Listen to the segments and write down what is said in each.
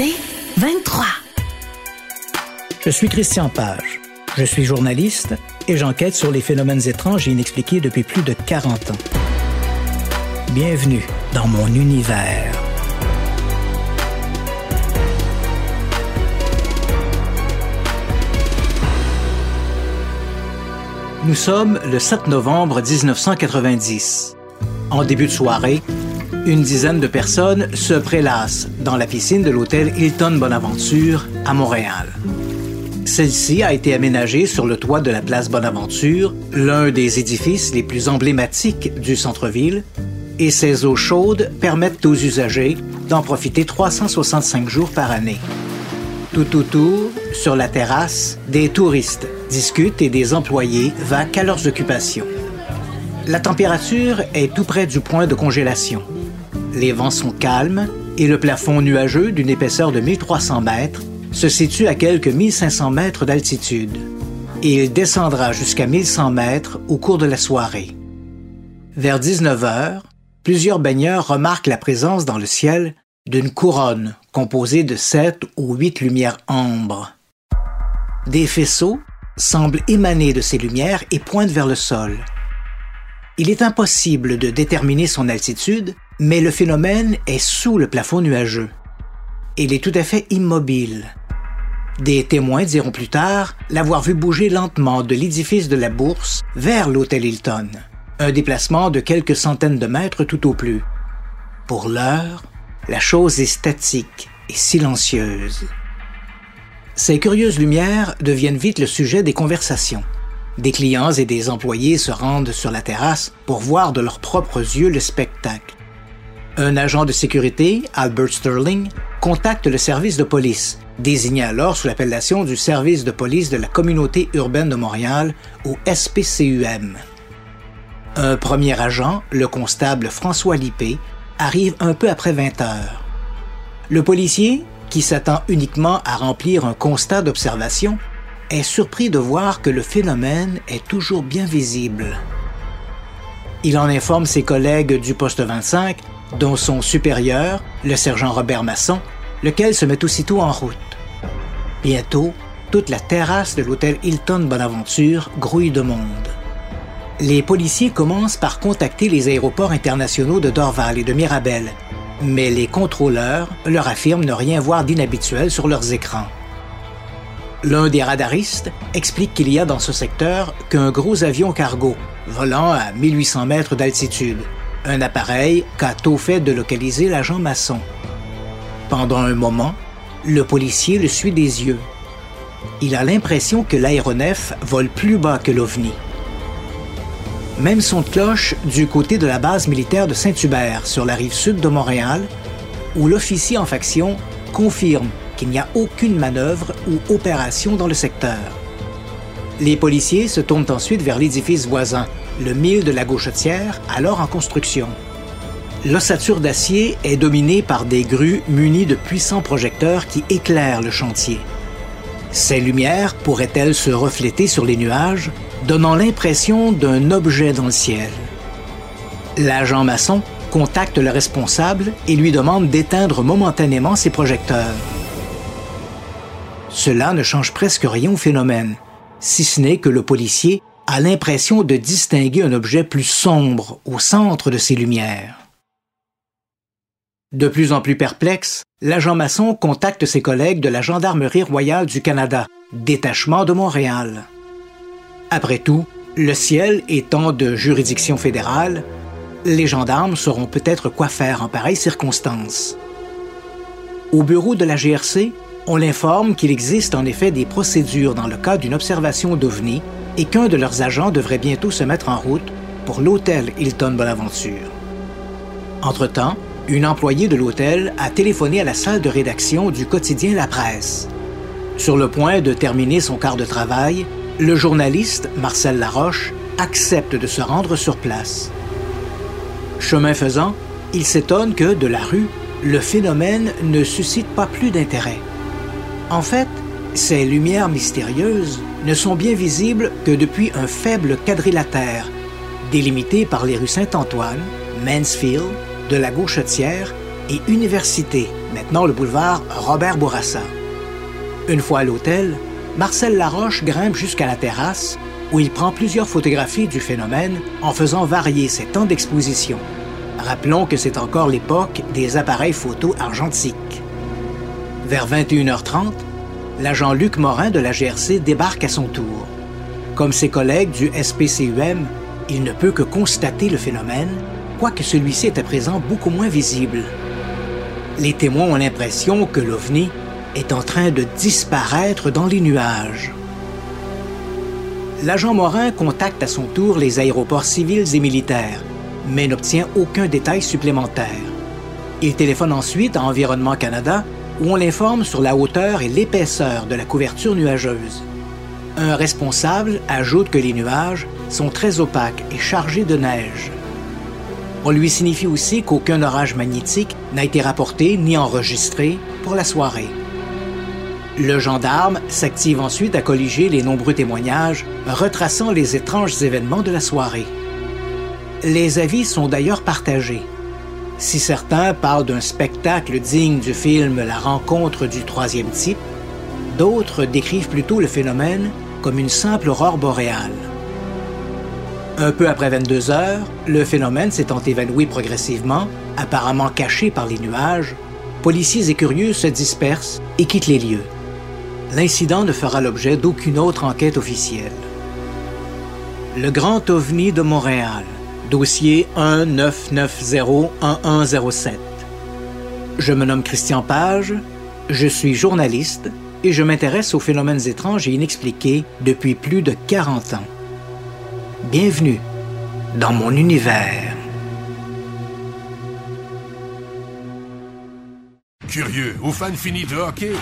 C'est 23. Je suis Christian Page. Je suis journaliste et j'enquête sur les phénomènes étranges et inexpliqués depuis plus de 40 ans. Bienvenue dans mon univers. Nous sommes le 7 novembre 1990. En début de soirée, une dizaine de personnes se prélassent dans la piscine de l'hôtel Hilton Bonaventure à Montréal. Celle-ci a été aménagée sur le toit de la place Bonaventure, l'un des édifices les plus emblématiques du centre-ville, et ses eaux chaudes permettent aux usagers d'en profiter 365 jours par année. Tout autour, sur la terrasse, des touristes discutent et des employés vaquent à leurs occupations. La température est tout près du point de congélation. Les vents sont calmes et le plafond nuageux d'une épaisseur de 1300 mètres se situe à quelques 1500 mètres d'altitude. Et il descendra jusqu'à 1100 mètres au cours de la soirée. Vers 19 heures, plusieurs baigneurs remarquent la présence dans le ciel d'une couronne composée de sept ou huit lumières ambres. Des faisceaux semblent émaner de ces lumières et pointent vers le sol. Il est impossible de déterminer son altitude, mais le phénomène est sous le plafond nuageux. Il est tout à fait immobile. Des témoins diront plus tard l'avoir vu bouger lentement de l'édifice de la Bourse vers l'hôtel Hilton, un déplacement de quelques centaines de mètres tout au plus. Pour l'heure, la chose est statique et silencieuse. Ces curieuses lumières deviennent vite le sujet des conversations. Des clients et des employés se rendent sur la terrasse pour voir de leurs propres yeux le spectacle. Un agent de sécurité, Albert Sterling, contacte le service de police, désigné alors sous l'appellation du service de police de la communauté urbaine de Montréal, ou SPCUM. Un premier agent, le constable François Lippé, arrive un peu après 20 heures. Le policier, qui s'attend uniquement à remplir un constat d'observation, est surpris de voir que le phénomène est toujours bien visible. Il en informe ses collègues du poste 25, dont son supérieur, le sergent Robert Masson, lequel se met aussitôt en route. Bientôt, toute la terrasse de l'hôtel Hilton Bonaventure grouille de monde. Les policiers commencent par contacter les aéroports internationaux de Dorval et de Mirabel, mais les contrôleurs leur affirment ne rien voir d'inhabituel sur leurs écrans. L'un des radaristes explique qu'il y a dans ce secteur qu'un gros avion cargo, volant à 1800 mètres d'altitude, un appareil qu'a tôt fait de localiser l'agent maçon. Pendant un moment, le policier le suit des yeux. Il a l'impression que l'aéronef vole plus bas que l'OVNI. Même son de cloche du côté de la base militaire de Saint-Hubert, sur la rive sud de Montréal, où l'officier en faction confirme qu'il n'y a aucune manœuvre ou opération dans le secteur. Les policiers se tournent ensuite vers l'édifice voisin, le mille de la Gauchetière, alors en construction. L'ossature d'acier est dominée par des grues munies de puissants projecteurs qui éclairent le chantier. Ces lumières pourraient-elles se refléter sur les nuages donnant l'impression d'un objet dans le ciel? L'agent maçon contacte le responsable et lui demande d'éteindre momentanément ses projecteurs. Cela ne change presque rien au phénomène, si ce n'est que le policier a l'impression de distinguer un objet plus sombre au centre de ces lumières. De plus en plus perplexe, l'agent maçon contacte ses collègues de la Gendarmerie royale du Canada, détachement de Montréal. Après tout, le ciel étant de juridiction fédérale, les gendarmes sauront peut-être quoi faire en pareille circonstance. Au bureau de la GRC, on l'informe qu'il existe en effet des procédures dans le cas d'une observation d'OVNI et qu'un de leurs agents devrait bientôt se mettre en route pour l'hôtel Hilton Bonaventure. Entre-temps, une employée de l'hôtel a téléphoné à la salle de rédaction du quotidien La Presse. Sur le point de terminer son quart de travail, le journaliste Marcel Laroche accepte de se rendre sur place. Chemin faisant, il s'étonne que, de la rue, le phénomène ne suscite pas plus d'intérêt. En fait, ces lumières mystérieuses ne sont bien visibles que depuis un faible quadrilatère, délimité par les rues Saint-Antoine, Mansfield, de la Gauchetière et Université, maintenant le boulevard Robert Bourassa. Une fois à l'hôtel, Marcel Laroche grimpe jusqu'à la terrasse où il prend plusieurs photographies du phénomène en faisant varier ses temps d'exposition. Rappelons que c'est encore l'époque des appareils photo argentiques. Vers 21h30, l'agent Luc Morin de la GRC débarque à son tour. Comme ses collègues du SPCUM, il ne peut que constater le phénomène, quoique celui-ci est à présent beaucoup moins visible. Les témoins ont l'impression que l'OVNI est en train de disparaître dans les nuages l'agent Morin contacte à son tour les aéroports civils et militaires, mais n'obtient aucun détail supplémentaire. Il téléphone ensuite à Environnement Canada, où on l'informe sur la hauteur et l'épaisseur de la couverture nuageuse. Un responsable ajoute que les nuages sont très opaques et chargés de neige. On lui signifie aussi qu'aucun orage magnétique n'a été rapporté ni enregistré pour la soirée. Le gendarme s'active ensuite à colliger les nombreux témoignages retraçant les étranges événements de la soirée. Les avis sont d'ailleurs partagés. Si certains parlent d'un spectacle digne du film La rencontre du troisième type, d'autres décrivent plutôt le phénomène comme une simple aurore boréale. Un peu après 22 heures, le phénomène s'étant évanoui progressivement, apparemment caché par les nuages, policiers et curieux se dispersent et quittent les lieux l'incident ne fera l'objet d'aucune autre enquête officielle. Le Grand OVNI de Montréal, dossier 19901107. Je me nomme Christian Page, je suis journaliste et je m'intéresse aux phénomènes étranges et inexpliqués depuis plus de 40 ans. Bienvenue dans mon univers. Curieux ou fan fini de hockey?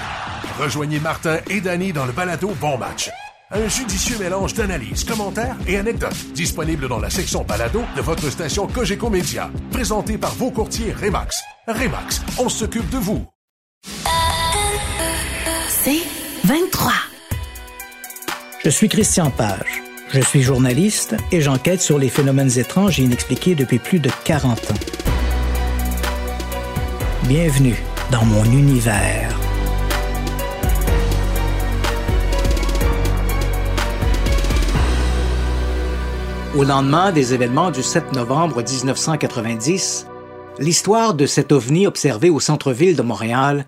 Rejoignez Martin et Danny dans le balado Bon Match. Un judicieux mélange d'analyses, commentaires et anecdotes disponible dans la section balado de votre station Cogeco Média. Présenté par vos courtiers Remax. Remax, on s'occupe de vous. C'est 23. Je suis Christian Page. Je suis journaliste et j'enquête sur les phénomènes étranges et inexpliqués depuis plus de 40 ans. Bienvenue dans mon univers. Au lendemain des événements du 7 novembre 1990, l'histoire de cet ovni observé au centre-ville de Montréal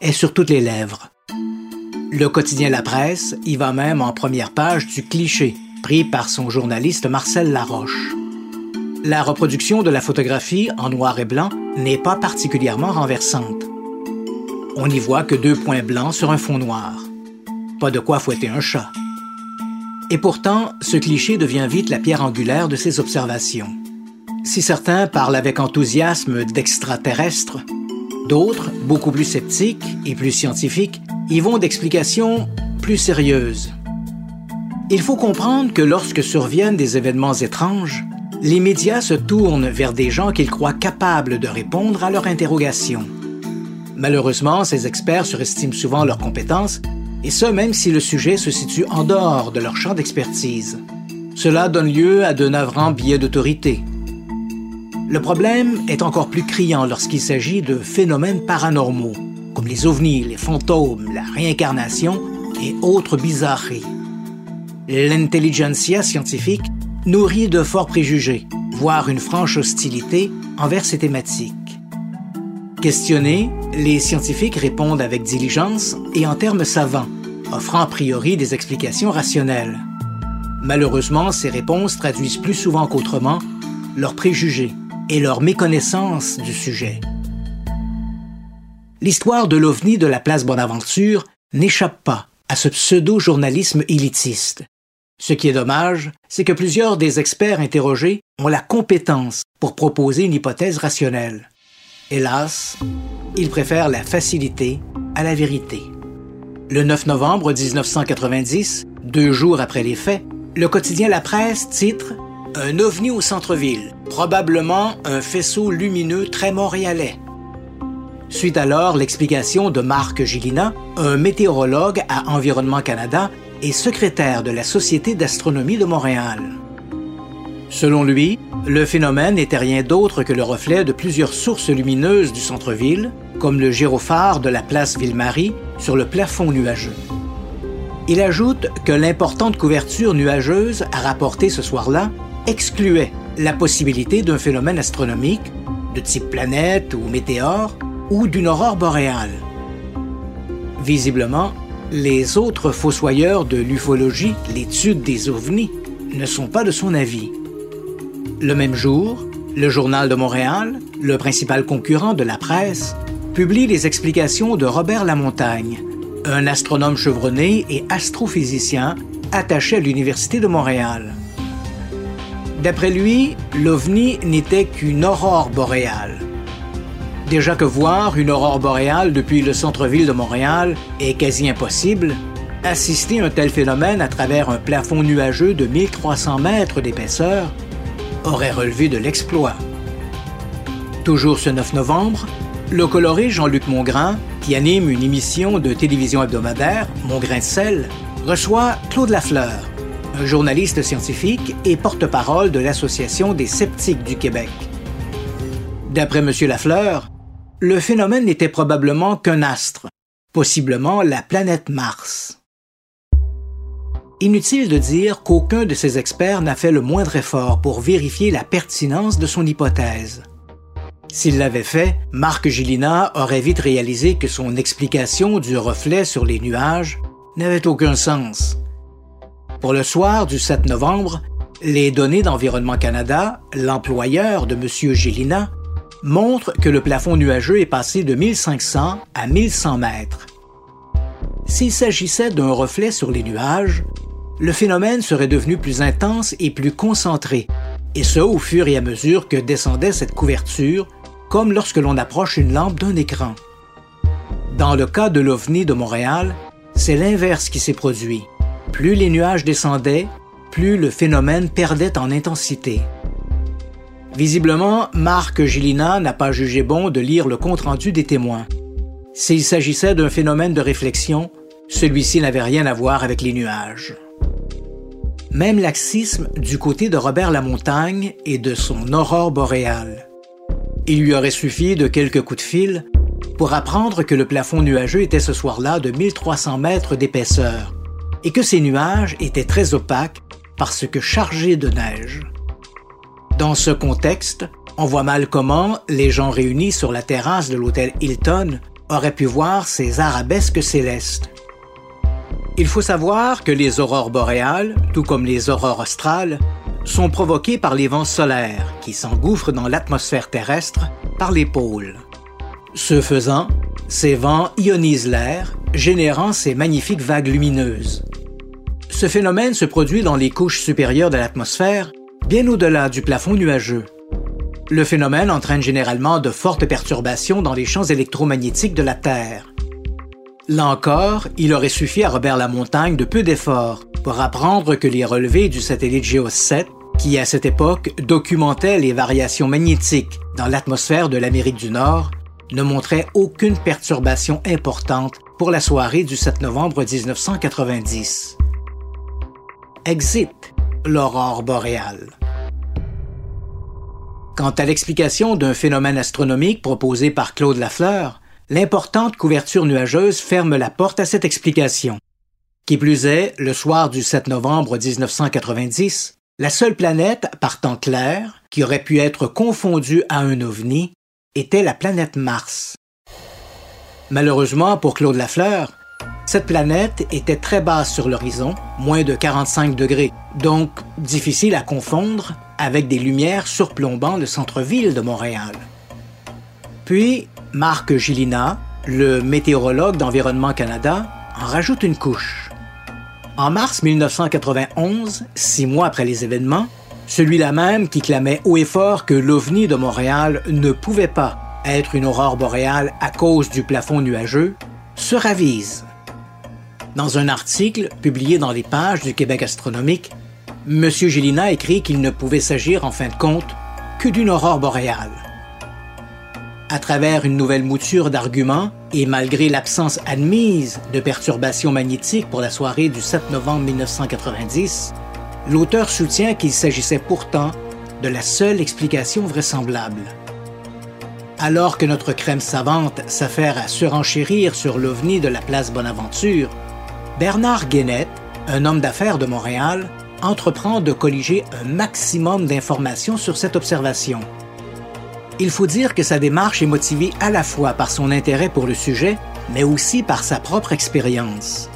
est sur toutes les lèvres. Le quotidien La Presse y va même en première page du cliché pris par son journaliste Marcel Laroche. La reproduction de la photographie en noir et blanc n'est pas particulièrement renversante. On n'y voit que deux points blancs sur un fond noir. Pas de quoi fouetter un chat. Et pourtant, ce cliché devient vite la pierre angulaire de ces observations. Si certains parlent avec enthousiasme d'extraterrestres, d'autres, beaucoup plus sceptiques et plus scientifiques, y vont d'explications plus sérieuses. Il faut comprendre que lorsque surviennent des événements étranges, les médias se tournent vers des gens qu'ils croient capables de répondre à leurs interrogations. Malheureusement, ces experts surestiment souvent leurs compétences et ce même si le sujet se situe en dehors de leur champ d'expertise. Cela donne lieu à de navrants biais d'autorité. Le problème est encore plus criant lorsqu'il s'agit de phénomènes paranormaux, comme les ovnis, les fantômes, la réincarnation et autres bizarreries. L'intelligentsia scientifique nourrit de forts préjugés, voire une franche hostilité envers ces thématiques. Questionnés, les scientifiques répondent avec diligence et en termes savants, offrant a priori des explications rationnelles. Malheureusement, ces réponses traduisent plus souvent qu'autrement leurs préjugés et leur méconnaissance du sujet. L'histoire de l'OVNI de la place Bonaventure n'échappe pas à ce pseudo-journalisme élitiste. Ce qui est dommage, c'est que plusieurs des experts interrogés ont la compétence pour proposer une hypothèse rationnelle. Hélas, il préfère la facilité à la vérité. Le 9 novembre 1990, deux jours après les faits, le quotidien La Presse titre Un ovni au centre-ville, probablement un faisceau lumineux très montréalais. Suite alors l'explication de Marc Gilina, un météorologue à Environnement Canada et secrétaire de la Société d'astronomie de Montréal. Selon lui, le phénomène n'était rien d'autre que le reflet de plusieurs sources lumineuses du centre-ville, comme le gyrophare de la place Ville-Marie sur le plafond nuageux. Il ajoute que l'importante couverture nuageuse à rapporter ce soir-là excluait la possibilité d'un phénomène astronomique de type planète ou météore ou d'une aurore boréale. Visiblement, les autres fossoyeurs de l'ufologie, l'étude des ovnis, ne sont pas de son avis. Le même jour, le Journal de Montréal, le principal concurrent de la presse, publie les explications de Robert Lamontagne, un astronome chevronné et astrophysicien attaché à l'Université de Montréal. D'après lui, l'OVNI n'était qu'une aurore boréale. Déjà que voir une aurore boréale depuis le centre-ville de Montréal est quasi impossible, assister à un tel phénomène à travers un plafond nuageux de 1300 mètres d'épaisseur aurait relevé de l'exploit. Toujours ce 9 novembre, le coloré Jean-Luc Mongrain, qui anime une émission de télévision hebdomadaire, Mon grain de reçoit Claude Lafleur, un journaliste scientifique et porte-parole de l'Association des sceptiques du Québec. D'après M. Lafleur, le phénomène n'était probablement qu'un astre, possiblement la planète Mars. Inutile de dire qu'aucun de ces experts n'a fait le moindre effort pour vérifier la pertinence de son hypothèse. S'il l'avait fait, Marc Gilina aurait vite réalisé que son explication du reflet sur les nuages n'avait aucun sens. Pour le soir du 7 novembre, les données d'Environnement Canada, l'employeur de M. Gélina, montrent que le plafond nuageux est passé de 1500 à 1100 mètres. S'il s'agissait d'un reflet sur les nuages, le phénomène serait devenu plus intense et plus concentré, et ce au fur et à mesure que descendait cette couverture, comme lorsque l'on approche une lampe d'un écran. Dans le cas de l'OVNI de Montréal, c'est l'inverse qui s'est produit. Plus les nuages descendaient, plus le phénomène perdait en intensité. Visiblement, Marc Gilina n'a pas jugé bon de lire le compte-rendu des témoins. S'il s'agissait d'un phénomène de réflexion, celui-ci n'avait rien à voir avec les nuages. Même laxisme du côté de Robert Lamontagne et de son aurore boréale. Il lui aurait suffi de quelques coups de fil pour apprendre que le plafond nuageux était ce soir-là de 1300 mètres d'épaisseur et que ces nuages étaient très opaques parce que chargés de neige. Dans ce contexte, on voit mal comment les gens réunis sur la terrasse de l'hôtel Hilton auraient pu voir ces arabesques célestes. Il faut savoir que les aurores boréales, tout comme les aurores australes, sont provoquées par les vents solaires qui s'engouffrent dans l'atmosphère terrestre par les pôles. Ce faisant, ces vents ionisent l'air, générant ces magnifiques vagues lumineuses. Ce phénomène se produit dans les couches supérieures de l'atmosphère, bien au-delà du plafond nuageux. Le phénomène entraîne généralement de fortes perturbations dans les champs électromagnétiques de la Terre. Là encore, il aurait suffi à Robert Lamontagne de peu d'efforts pour apprendre que les relevés du satellite GEOS 7, qui à cette époque documentait les variations magnétiques dans l'atmosphère de l'Amérique du Nord, ne montraient aucune perturbation importante pour la soirée du 7 novembre 1990. Exit l'aurore boréale. Quant à l'explication d'un phénomène astronomique proposé par Claude Lafleur, l'importante couverture nuageuse ferme la porte à cette explication. Qui plus est, le soir du 7 novembre 1990, la seule planète par temps clair qui aurait pu être confondue à un ovni était la planète Mars. Malheureusement pour Claude Lafleur, cette planète était très basse sur l'horizon, moins de 45 degrés, donc difficile à confondre avec des lumières surplombant le centre-ville de Montréal. Puis, Marc Gilina, le météorologue d'Environnement Canada, en rajoute une couche. En mars 1991, six mois après les événements, celui-là même qui clamait haut et fort que l'OVNI de Montréal ne pouvait pas être une aurore boréale à cause du plafond nuageux, se ravise. Dans un article publié dans les pages du Québec astronomique, M. Gélina écrit qu'il ne pouvait s'agir en fin de compte que d'une aurore boréale. À travers une nouvelle mouture d'arguments, et malgré l'absence admise de perturbations magnétiques pour la soirée du 7 novembre 1990, l'auteur soutient qu'il s'agissait pourtant de la seule explication vraisemblable. Alors que notre crème savante s'affaire à surenchérir sur l'ovni de la place Bonaventure, Bernard Guénette, un homme d'affaires de Montréal, entreprend de colliger un maximum d'informations sur cette observation. Il faut dire que sa démarche est motivée à la fois par son intérêt pour le sujet, mais aussi par sa propre expérience.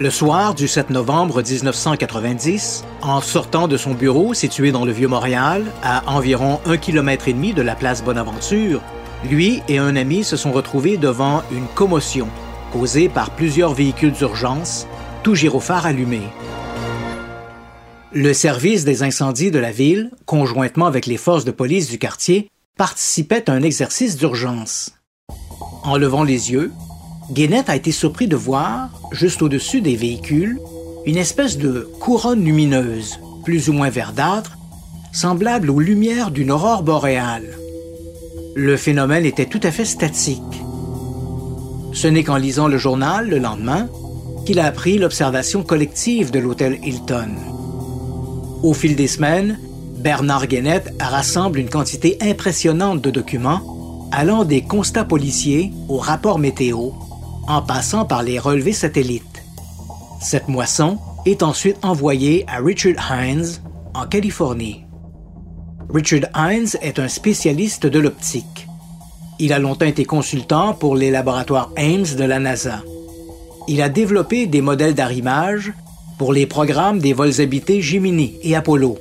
Le soir du 7 novembre 1990, en sortant de son bureau situé dans le Vieux-Montréal, à environ un kilomètre et demi de la place Bonaventure, lui et un ami se sont retrouvés devant une commotion causée par plusieurs véhicules d'urgence, tout gyrophare allumé. Le service des incendies de la ville, conjointement avec les forces de police du quartier, participait à un exercice d'urgence. En levant les yeux, Guénette a été surpris de voir, juste au-dessus des véhicules, une espèce de couronne lumineuse, plus ou moins verdâtre, semblable aux lumières d'une aurore boréale. Le phénomène était tout à fait statique. Ce n'est qu'en lisant le journal le lendemain qu'il a appris l'observation collective de l'hôtel Hilton. Au fil des semaines, Bernard Guénette rassemble une quantité impressionnante de documents allant des constats policiers aux rapports météo en passant par les relevés satellites. Cette moisson est ensuite envoyée à Richard Hines en Californie. Richard Hines est un spécialiste de l'optique. Il a longtemps été consultant pour les laboratoires Ames de la NASA. Il a développé des modèles d'arrimage pour les programmes des vols habités Gemini et Apollo.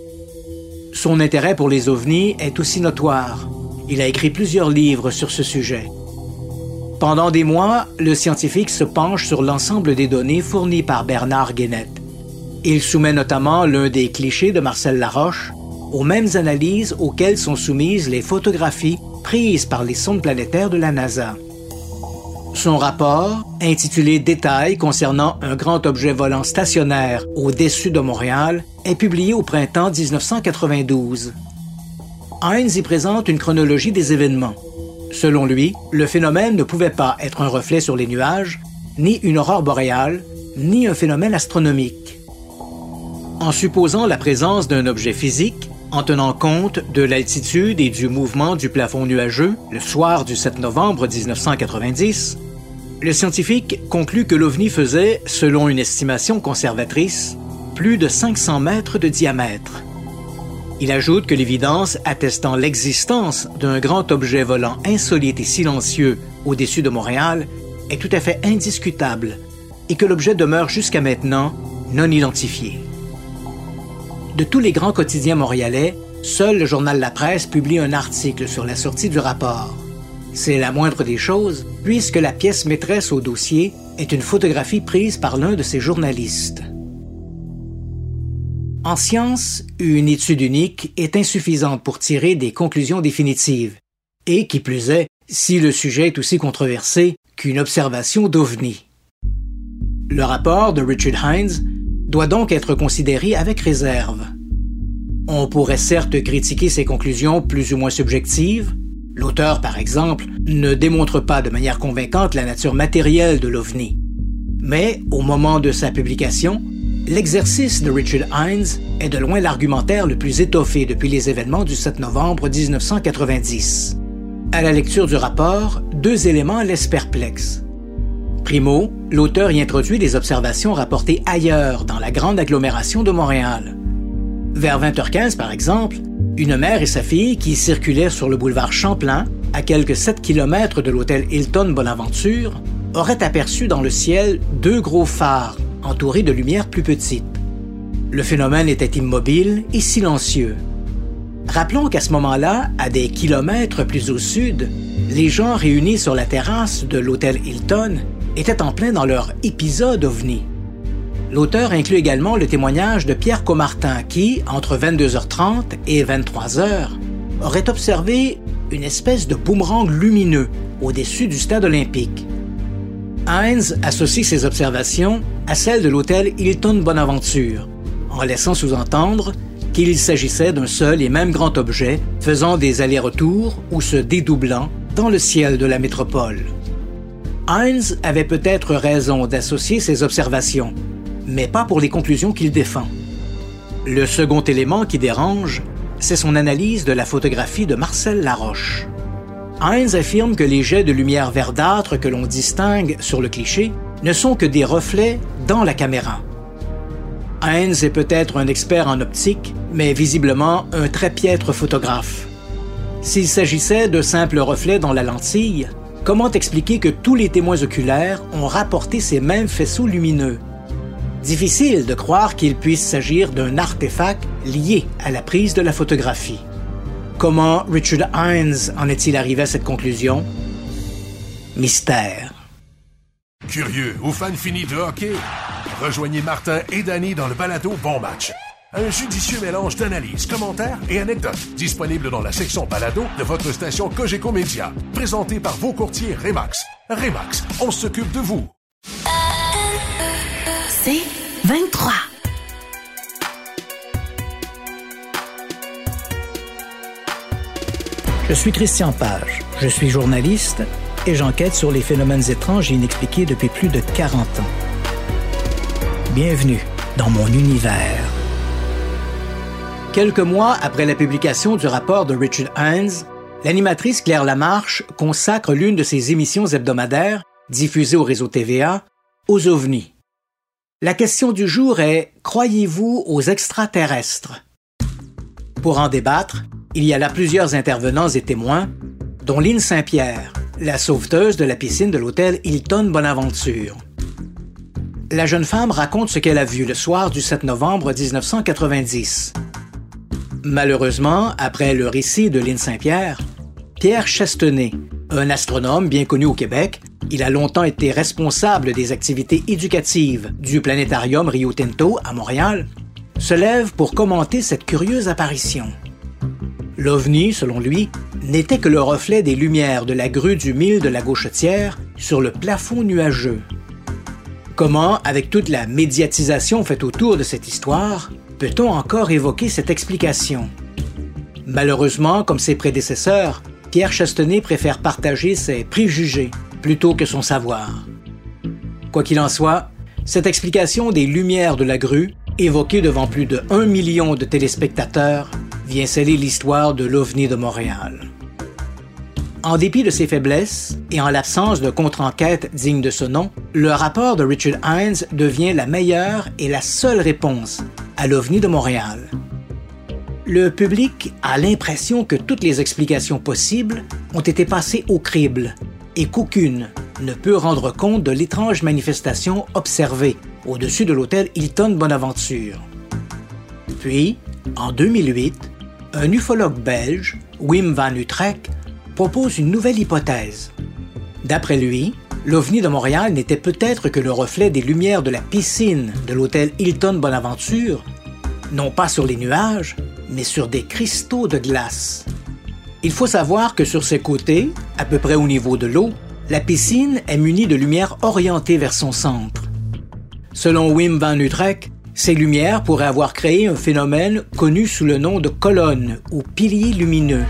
Son intérêt pour les ovnis est aussi notoire. Il a écrit plusieurs livres sur ce sujet. Pendant des mois, le scientifique se penche sur l'ensemble des données fournies par Bernard Guénette. Il soumet notamment l'un des clichés de Marcel Laroche aux mêmes analyses auxquelles sont soumises les photographies prises par les sondes planétaires de la NASA. Son rapport, intitulé Détails concernant un grand objet volant stationnaire au-dessus de Montréal, est publié au printemps 1992. Heinz y présente une chronologie des événements. Selon lui, le phénomène ne pouvait pas être un reflet sur les nuages, ni une aurore boréale, ni un phénomène astronomique. En supposant la présence d'un objet physique, en tenant compte de l'altitude et du mouvement du plafond nuageux le soir du 7 novembre 1990, le scientifique conclut que l'OVNI faisait, selon une estimation conservatrice, plus de 500 mètres de diamètre. Il ajoute que l'évidence attestant l'existence d'un grand objet volant insolite et silencieux au-dessus de Montréal est tout à fait indiscutable et que l'objet demeure jusqu'à maintenant non identifié. De tous les grands quotidiens montréalais, seul le journal La Presse publie un article sur la sortie du rapport. C'est la moindre des choses, puisque la pièce maîtresse au dossier est une photographie prise par l'un de ses journalistes. En science, une étude unique est insuffisante pour tirer des conclusions définitives. Et qui plus est, si le sujet est aussi controversé qu'une observation d'OVNI. Le rapport de Richard Hines doit donc être considéré avec réserve. On pourrait certes critiquer ses conclusions plus ou moins subjectives. L'auteur, par exemple, ne démontre pas de manière convaincante la nature matérielle de l'OVNI. Mais au moment de sa publication, L'exercice de Richard Hines est de loin l'argumentaire le plus étoffé depuis les événements du 7 novembre 1990. À la lecture du rapport, deux éléments laissent perplexe. Primo, l'auteur y introduit des observations rapportées ailleurs dans la grande agglomération de Montréal. Vers 20h15, par exemple, une mère et sa fille qui circulaient sur le boulevard Champlain, à quelques 7 km de l'hôtel Hilton Bonaventure, auraient aperçu dans le ciel deux gros phares entouré de lumières plus petites. Le phénomène était immobile et silencieux. Rappelons qu'à ce moment-là, à des kilomètres plus au sud, les gens réunis sur la terrasse de l'hôtel Hilton étaient en plein dans leur épisode ovni. L'auteur inclut également le témoignage de Pierre Comartin qui, entre 22h30 et 23h, aurait observé une espèce de boomerang lumineux au-dessus du stade olympique. Heinz associe ses observations à celles de l'hôtel Hilton Bonaventure, en laissant sous-entendre qu'il s'agissait d'un seul et même grand objet faisant des allers-retours ou se dédoublant dans le ciel de la métropole. Heinz avait peut-être raison d'associer ses observations, mais pas pour les conclusions qu'il défend. Le second élément qui dérange, c'est son analyse de la photographie de Marcel Laroche. Heinz affirme que les jets de lumière verdâtre que l'on distingue sur le cliché ne sont que des reflets dans la caméra. Heinz est peut-être un expert en optique, mais visiblement un très piètre photographe. S'il s'agissait de simples reflets dans la lentille, comment expliquer que tous les témoins oculaires ont rapporté ces mêmes faisceaux lumineux? Difficile de croire qu'il puisse s'agir d'un artefact lié à la prise de la photographie. Comment Richard Hines en est-il arrivé à cette conclusion? Mystère. Curieux ou fan fini de hockey? Rejoignez Martin et Danny dans le balado Bon Match. Un judicieux mélange d'analyses, commentaires et anecdotes disponible dans la section balado de votre station Cogeco Média. Présenté par vos courtiers Remax. Remax, on s'occupe de vous. C'est 23. Je suis Christian Page. Je suis journaliste et j'enquête sur les phénomènes étranges et inexpliqués depuis plus de 40 ans. Bienvenue dans mon univers. Quelques mois après la publication du rapport de Richard Hines, l'animatrice Claire Lamarche consacre l'une de ses émissions hebdomadaires, diffusée au réseau TVA, aux ovnis. La question du jour est Croyez-vous aux extraterrestres? Pour en débattre, il y a là plusieurs intervenants et témoins, dont Lynn Saint-Pierre, la sauveteuse de la piscine de l'hôtel Hilton Bonaventure. La jeune femme raconte ce qu'elle a vu le soir du 7 novembre 1990. Malheureusement, après le récit de Lynn Saint-Pierre, Pierre Chastenay, un astronome bien connu au Québec, il a longtemps été responsable des activités éducatives du planétarium Rio Tinto à Montréal, se lève pour commenter cette curieuse apparition. L'OVNI, selon lui, n'était que le reflet des lumières de la grue du mille de la gauchetière sur le plafond nuageux. Comment, avec toute la médiatisation faite autour de cette histoire, peut-on encore évoquer cette explication? Malheureusement, comme ses prédécesseurs, Pierre Chastenay préfère partager ses préjugés plutôt que son savoir. Quoi qu'il en soit, cette explication des lumières de la grue, évoquée devant plus de 1 million de téléspectateurs, vient sceller l'histoire de l'OVNI de Montréal. En dépit de ses faiblesses et en l'absence de contre-enquête digne de ce nom, le rapport de Richard Hines devient la meilleure et la seule réponse à l'OVNI de Montréal. Le public a l'impression que toutes les explications possibles ont été passées au crible et qu'aucune ne peut rendre compte de l'étrange manifestation observée au-dessus de l'hôtel Hilton Bonaventure. Puis, en 2008, un ufologue belge, Wim van Utrecht, propose une nouvelle hypothèse. D'après lui, l'OVNI de Montréal n'était peut-être que le reflet des lumières de la piscine de l'hôtel Hilton Bonaventure, non pas sur les nuages, mais sur des cristaux de glace. Il faut savoir que sur ses côtés, à peu près au niveau de l'eau, la piscine est munie de lumière orientée vers son centre. Selon Wim van Utrecht, ces lumières pourraient avoir créé un phénomène connu sous le nom de colonne ou piliers lumineux.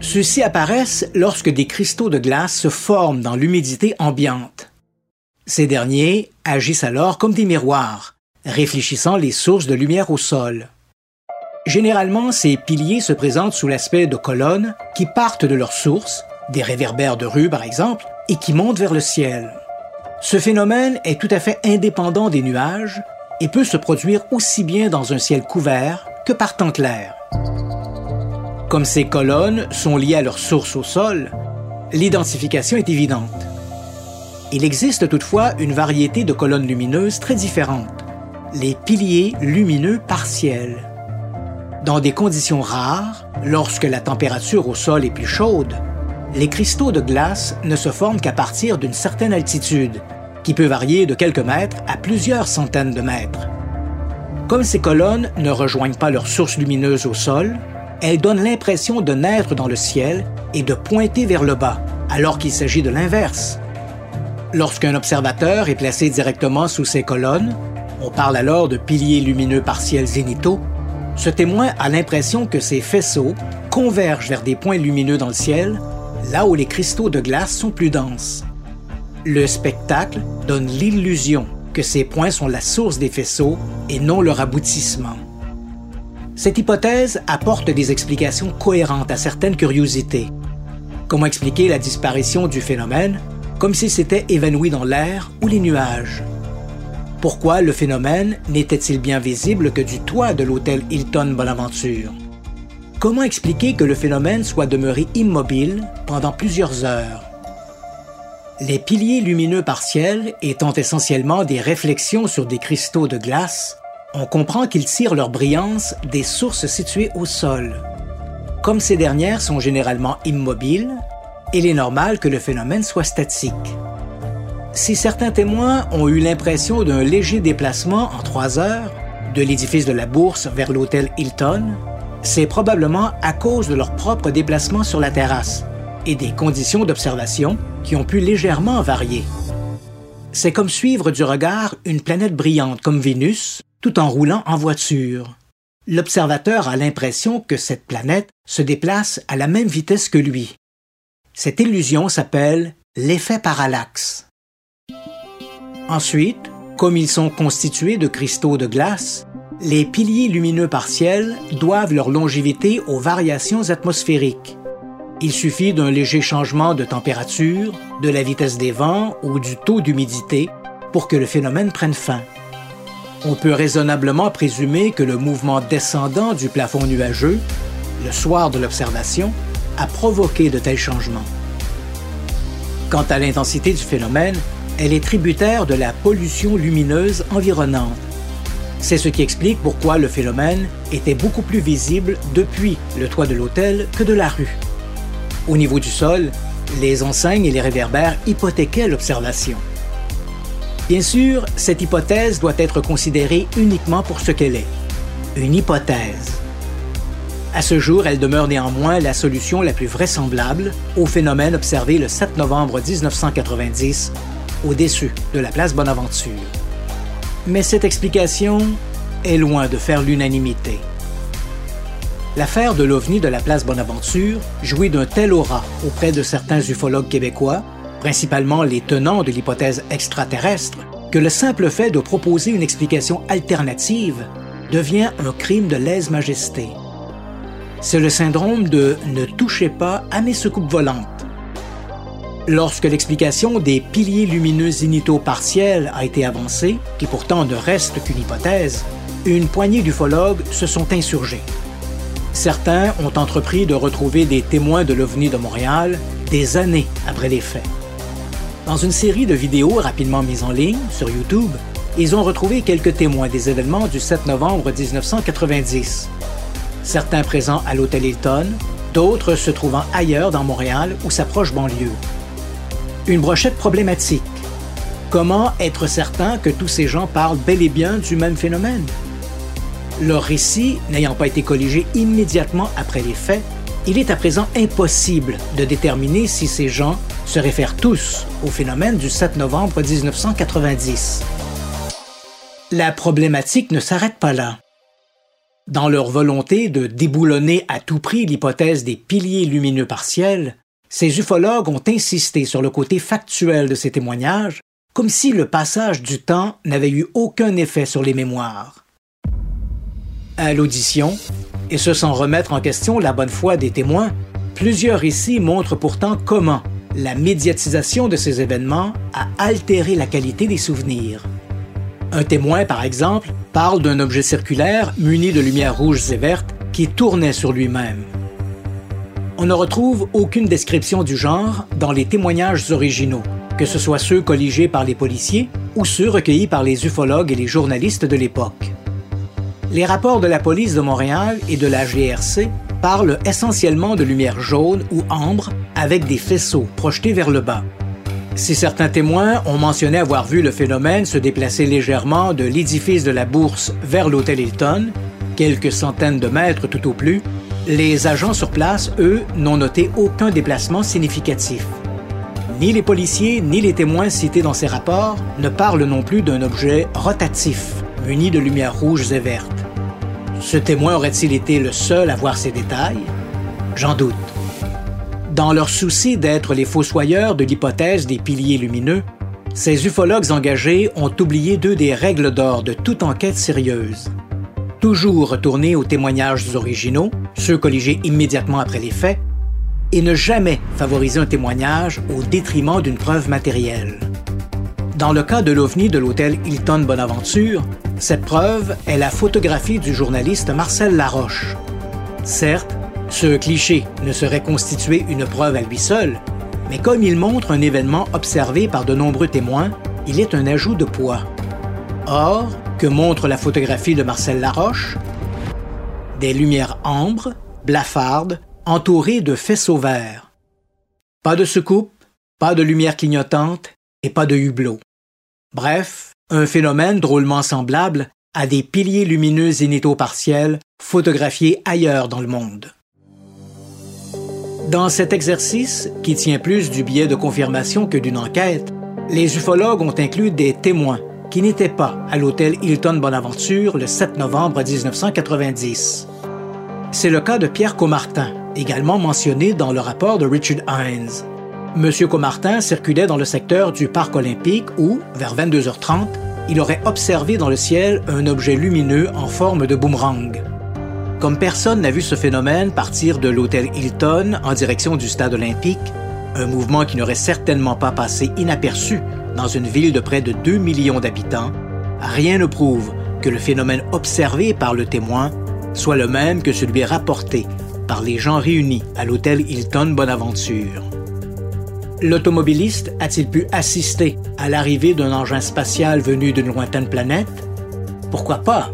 Ceux-ci apparaissent lorsque des cristaux de glace se forment dans l'humidité ambiante. Ces derniers agissent alors comme des miroirs, réfléchissant les sources de lumière au sol. Généralement, ces piliers se présentent sous l'aspect de colonnes qui partent de leur source, des réverbères de rue par exemple, et qui montent vers le ciel. Ce phénomène est tout à fait indépendant des nuages et peut se produire aussi bien dans un ciel couvert que par temps clair. Comme ces colonnes sont liées à leur source au sol, l'identification est évidente. Il existe toutefois une variété de colonnes lumineuses très différentes, les piliers lumineux partiels. Dans des conditions rares, lorsque la température au sol est plus chaude, les cristaux de glace ne se forment qu'à partir d'une certaine altitude, qui peut varier de quelques mètres à plusieurs centaines de mètres. Comme ces colonnes ne rejoignent pas leur source lumineuse au sol, elle donne l'impression de naître dans le ciel et de pointer vers le bas, alors qu'il s'agit de l'inverse. Lorsqu'un observateur est placé directement sous ces colonnes, on parle alors de piliers lumineux partiels zénithaux, ce témoin a l'impression que ces faisceaux convergent vers des points lumineux dans le ciel, là où les cristaux de glace sont plus denses. Le spectacle donne l'illusion que ces points sont la source des faisceaux et non leur aboutissement. Cette hypothèse apporte des explications cohérentes à certaines curiosités. Comment expliquer la disparition du phénomène comme s'il s'était évanoui dans l'air ou les nuages? Pourquoi le phénomène n'était-il bien visible que du toit de l'hôtel Hilton Bonaventure? Comment expliquer que le phénomène soit demeuré immobile pendant plusieurs heures? Les piliers lumineux partiels étant essentiellement des réflexions sur des cristaux de glace, on comprend qu'ils tirent leur brillance des sources situées au sol. Comme ces dernières sont généralement immobiles, il est normal que le phénomène soit statique. Si certains témoins ont eu l'impression d'un léger déplacement en trois heures de l'édifice de la Bourse vers l'hôtel Hilton, c'est probablement à cause de leur propre déplacement sur la terrasse et des conditions d'observation qui ont pu légèrement varier. C'est comme suivre du regard une planète brillante comme Vénus tout en roulant en voiture. L'observateur a l'impression que cette planète se déplace à la même vitesse que lui. Cette illusion s'appelle l'effet parallaxe. Ensuite, comme ils sont constitués de cristaux de glace, les piliers lumineux partiels doivent leur longévité aux variations atmosphériques. Il suffit d'un léger changement de température, de la vitesse des vents ou du taux d'humidité pour que le phénomène prenne fin. On peut raisonnablement présumer que le mouvement descendant du plafond nuageux, le soir de l'observation, a provoqué de tels changements. Quant à l'intensité du phénomène, elle est tributaire de la pollution lumineuse environnante. C'est ce qui explique pourquoi le phénomène était beaucoup plus visible depuis le toit de l'hôtel que de la rue. Au niveau du sol, les enseignes et les réverbères hypothéquaient l'observation. Bien sûr, cette hypothèse doit être considérée uniquement pour ce qu'elle est, une hypothèse. À ce jour, elle demeure néanmoins la solution la plus vraisemblable au phénomène observé le 7 novembre 1990 au-dessus de la place Bonaventure. Mais cette explication est loin de faire l'unanimité. L'affaire de l'OVNI de la place Bonaventure jouit d'un tel aura auprès de certains ufologues québécois, principalement les tenants de l'hypothèse extraterrestre, que le simple fait de proposer une explication alternative devient un crime de lèse-majesté. C'est le syndrome de ne touchez pas à mes secoupes volantes. Lorsque l'explication des piliers lumineux zinitaux partiels a été avancée, qui pourtant ne reste qu'une hypothèse, une poignée d'ufologues se sont insurgés. Certains ont entrepris de retrouver des témoins de l'OVNI de Montréal des années après les faits. Dans une série de vidéos rapidement mises en ligne sur YouTube, ils ont retrouvé quelques témoins des événements du 7 novembre 1990. Certains présents à l'hôtel Hilton, d'autres se trouvant ailleurs dans Montréal ou sa proche banlieue. Une brochette problématique. Comment être certain que tous ces gens parlent bel et bien du même phénomène? Leur récit n'ayant pas été colligé immédiatement après les faits, il est à présent impossible de déterminer si ces gens se réfèrent tous au phénomène du 7 novembre 1990. La problématique ne s'arrête pas là. Dans leur volonté de déboulonner à tout prix l'hypothèse des piliers lumineux partiels, ces ufologues ont insisté sur le côté factuel de ces témoignages, comme si le passage du temps n'avait eu aucun effet sur les mémoires à l'audition, et ce sans remettre en question la bonne foi des témoins, plusieurs récits montrent pourtant comment la médiatisation de ces événements a altéré la qualité des souvenirs. Un témoin, par exemple, parle d'un objet circulaire muni de lumières rouges et vertes qui tournait sur lui-même. On ne retrouve aucune description du genre dans les témoignages originaux, que ce soit ceux colligés par les policiers ou ceux recueillis par les ufologues et les journalistes de l'époque. Les rapports de la police de Montréal et de la GRC parlent essentiellement de lumière jaune ou ambre avec des faisceaux projetés vers le bas. Si certains témoins ont mentionné avoir vu le phénomène se déplacer légèrement de l'édifice de la Bourse vers l'hôtel Hilton, quelques centaines de mètres tout au plus, Les agents sur place, eux, n'ont noté aucun déplacement significatif. Ni les policiers ni les témoins cités dans ces rapports ne parlent non plus d'un objet rotatif, muni de lumières rouges et vertes. Ce témoin aurait-il été le seul à voir ces détails? J'en doute. Dans leur souci d'être les fossoyeurs de l'hypothèse des piliers lumineux, ces ufologues engagés ont oublié deux des règles d'or de toute enquête sérieuse. Toujours retourner aux témoignages originaux, ceux colligés immédiatement après les faits, et ne jamais favoriser un témoignage au détriment d'une preuve matérielle. Dans le cas de l'OVNI de l'hôtel Hilton Bonaventure, cette preuve est la photographie du journaliste Marcel Laroche. Certes, ce cliché ne serait constitué une preuve à lui seul, mais comme il montre un événement observé par de nombreux témoins, il est un ajout de poids. Or, que montre la photographie de Marcel Laroche? Des lumières ambres, blafardes, entouré de faisceaux verts. Pas de soucoupe, pas de lumière clignotante et pas de hublot. Bref, un phénomène drôlement semblable à des piliers lumineux zénitho-partiels photographiés ailleurs dans le monde. Dans cet exercice, qui tient plus du biais de confirmation que d'une enquête, les ufologues ont inclus des témoins qui n'étaient pas à l'hôtel Hilton Bonaventure le 7 novembre 1990. C'est le cas de Pierre Comartin, également mentionné dans le rapport de Richard Hines. Monsieur Comartin circulait dans le secteur du parc olympique où, vers 22h30, il aurait observé dans le ciel un objet lumineux en forme de boomerang. Comme personne n'a vu ce phénomène partir de l'hôtel Hilton en direction du stade olympique, un mouvement qui n'aurait certainement pas passé inaperçu dans une ville de près de 2 millions d'habitants, rien ne prouve que le phénomène observé par le témoin soit le même que celui rapporté par les gens réunis à l'hôtel Hilton Bonaventure. L'automobiliste a-t-il pu assister à l'arrivée d'un engin spatial venu d'une lointaine planète? Pourquoi pas?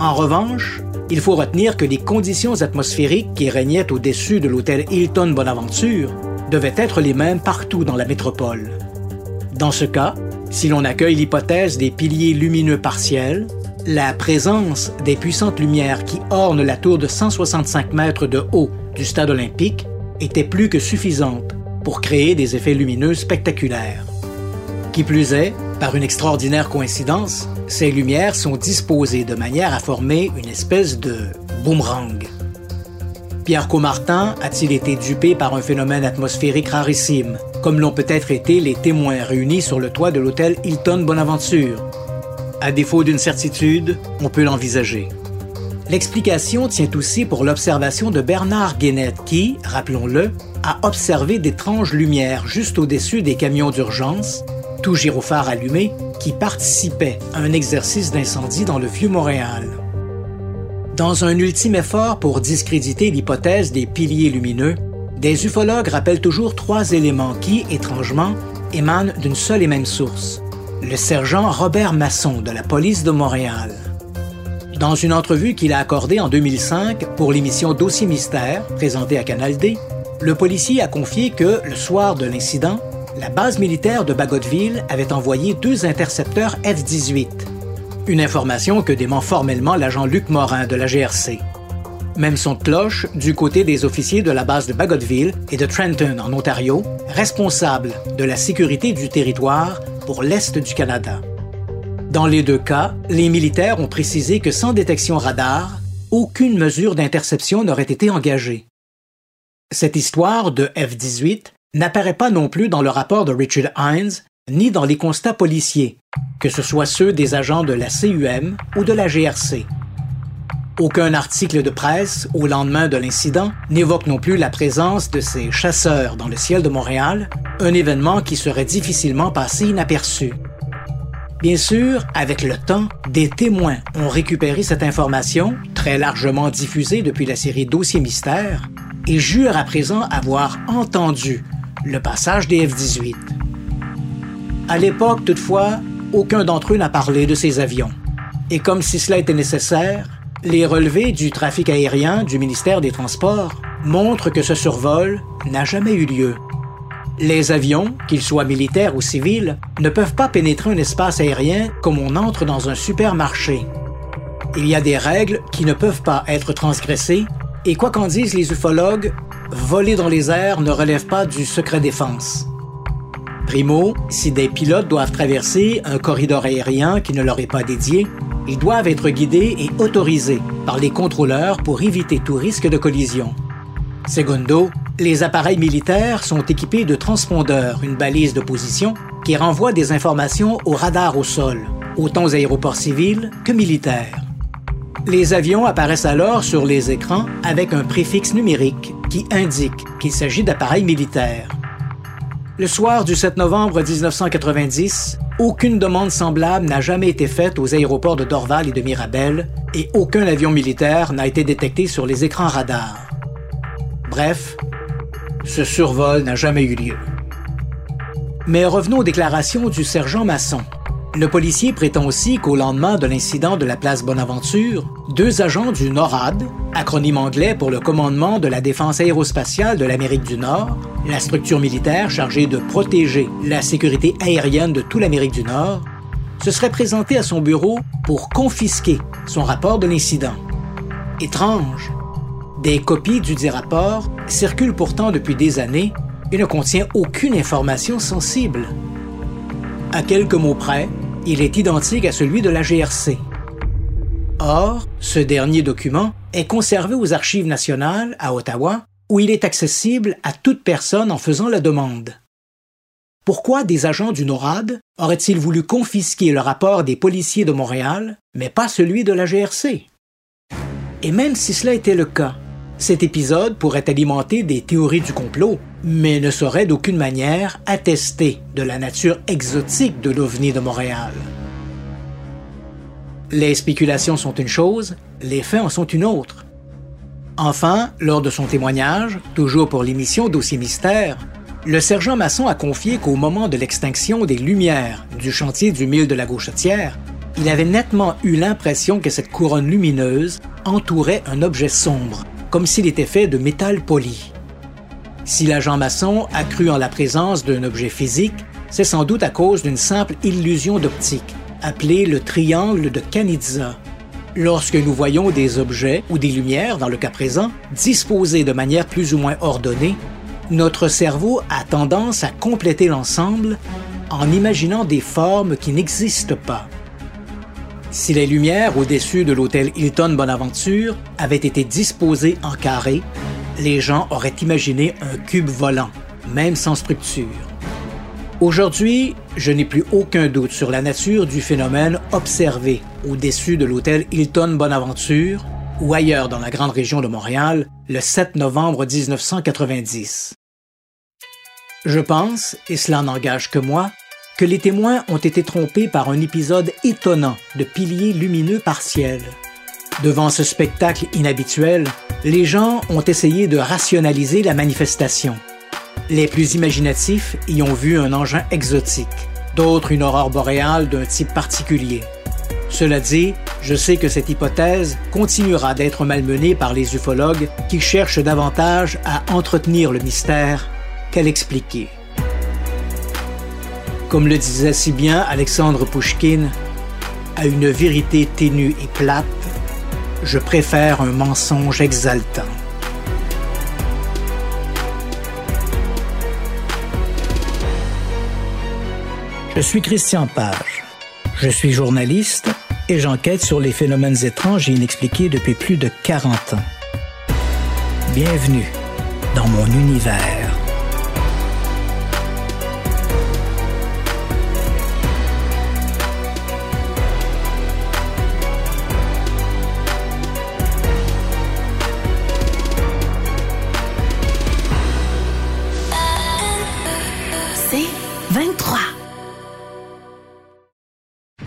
En revanche, il faut retenir que les conditions atmosphériques qui régnaient au-dessus de l'hôtel Hilton Bonaventure devaient être les mêmes partout dans la métropole. Dans ce cas, si l'on accueille l'hypothèse des piliers lumineux partiels, la présence des puissantes lumières qui ornent la tour de 165 mètres de haut du stade olympique était plus que suffisante pour créer des effets lumineux spectaculaires. Qui plus est, par une extraordinaire coïncidence, ces lumières sont disposées de manière à former une espèce de boomerang. Pierre Comartin a-t-il été dupé par un phénomène atmosphérique rarissime, comme l'ont peut-être été les témoins réunis sur le toit de l'hôtel Hilton Bonaventure, à défaut d'une certitude, on peut l'envisager. L'explication tient aussi pour l'observation de Bernard Guénette qui, rappelons-le, a observé d'étranges lumières juste au-dessus des camions d'urgence, tout gyrophare allumé, qui participaient à un exercice d'incendie dans le Vieux-Montréal. Dans un ultime effort pour discréditer l'hypothèse des piliers lumineux, des ufologues rappellent toujours trois éléments qui, étrangement, émanent d'une seule et même source, le sergent Robert Masson de la police de Montréal. Dans une entrevue qu'il a accordée en 2005 pour l'émission Dossier Mystère, présentée à Canal D, le policier a confié que, le soir de l'incident, la base militaire de Bagotville avait envoyé deux intercepteurs F-18. Une information que dément formellement l'agent Luc Morin de la GRC. Même son cloche du côté des officiers de la base de Bagotville et de Trenton en Ontario, responsables de la sécurité du territoire pour l'Est du Canada. Dans les deux cas, les militaires ont précisé que sans détection radar, aucune mesure d'interception n'aurait été engagée. Cette histoire de F-18 n'apparaît pas non plus dans le rapport de Richard Hines ni dans les constats policiers, que ce soit ceux des agents de la CUM ou de la GRC. Aucun article de presse au lendemain de l'incident n'évoque non plus la présence de ces chasseurs dans le ciel de Montréal, un événement qui serait difficilement passé inaperçu. Bien sûr, avec le temps, des témoins ont récupéré cette information, très largement diffusée depuis la série Dossier Mystère, et jurent à présent avoir entendu le passage des F-18. À l'époque, toutefois, aucun d'entre eux n'a parlé de ces avions. Et comme si cela était nécessaire, les relevés du trafic aérien du ministère des Transports montrent que ce survol n'a jamais eu lieu. Les avions, qu'ils soient militaires ou civils, ne peuvent pas pénétrer un espace aérien comme on entre dans un supermarché. Il y a des règles qui ne peuvent pas être transgressées Et quoi qu'en disent les ufologues, voler dans les airs ne relève pas du secret défense. Primo, si des pilotes doivent traverser un corridor aérien qui ne leur est pas dédié, ils doivent être guidés et autorisés par les contrôleurs pour éviter tout risque de collision. Segundo, les appareils militaires sont équipés de transpondeurs, une balise de position, qui renvoie des informations au radar au sol, autant aux aéroports civils que militaires. Les avions apparaissent alors sur les écrans avec un préfixe numérique qui indique qu'il s'agit d'appareils militaires. Le soir du 7 novembre 1990, aucune demande semblable n'a jamais été faite aux aéroports de Dorval et de Mirabel et aucun avion militaire n'a été détecté sur les écrans radars. Bref, ce survol n'a jamais eu lieu. Mais revenons aux déclarations du sergent Masson. Le policier prétend aussi qu'au lendemain de l'incident de la place Bonaventure, deux agents du NORAD, acronyme anglais pour le commandement de la défense aérospatiale de l'Amérique du Nord, la structure militaire chargée de protéger la sécurité aérienne de toute l'Amérique du Nord, se seraient présentés à son bureau pour confisquer son rapport de l'incident. Étrange. Des copies du dit rapport circulent pourtant depuis des années et ne contient aucune information sensible. À quelques mots près, il est identique à celui de la GRC. Or, ce dernier document est conservé aux Archives nationales à Ottawa, où il est accessible à toute personne en faisant la demande. Pourquoi des agents du NORAD auraient-ils voulu confisquer le rapport des policiers de Montréal, mais pas celui de la GRC? Et même si cela était le cas, cet épisode pourrait alimenter des théories du complot, mais ne saurait d'aucune manière attester de la nature exotique de l'OVNI de Montréal. Les spéculations sont une chose, les faits en sont une autre. Enfin, lors de son témoignage, toujours pour l'émission Dossier Mystère, le sergent Masson a confié qu'au moment de l'extinction des lumières du chantier du mille de la Gauchetière, il avait nettement eu l'impression que cette couronne lumineuse entourait un objet sombre, comme s'il était fait de métal poli. Si l'agent maçon a cru en la présence d'un objet physique, c'est sans doute à cause d'une simple illusion d'optique, appelée le triangle de Canizza. Lorsque nous voyons des objets ou des lumières, dans le cas présent, disposés de manière plus ou moins ordonnée, notre cerveau a tendance à compléter l'ensemble en imaginant des formes qui n'existent pas. Si les lumières au-dessus de l'hôtel Hilton Bonaventure avaient été disposées en carré, les gens auraient imaginé un cube volant, même sans structure. Aujourd'hui, je n'ai plus aucun doute sur la nature du phénomène observé au-dessus de l'hôtel Hilton Bonaventure ou ailleurs dans la grande région de Montréal le 7 novembre 1990. Je pense, et cela n'engage que moi, que les témoins ont été trompés par un épisode étonnant de piliers lumineux partiels. Devant ce spectacle inhabituel, les gens ont essayé de rationaliser la manifestation. Les plus imaginatifs y ont vu un engin exotique, d'autres une aurore boréale d'un type particulier. Cela dit, je sais que cette hypothèse continuera d'être malmenée par les ufologues qui cherchent davantage à entretenir le mystère qu'à l'expliquer. Comme le disait si bien Alexandre Pouchkine, à une vérité ténue et plate, je préfère un mensonge exaltant. Je suis Christian Page. Je suis journaliste et j'enquête sur les phénomènes étranges et inexpliqués depuis plus de 40 ans. Bienvenue dans mon univers.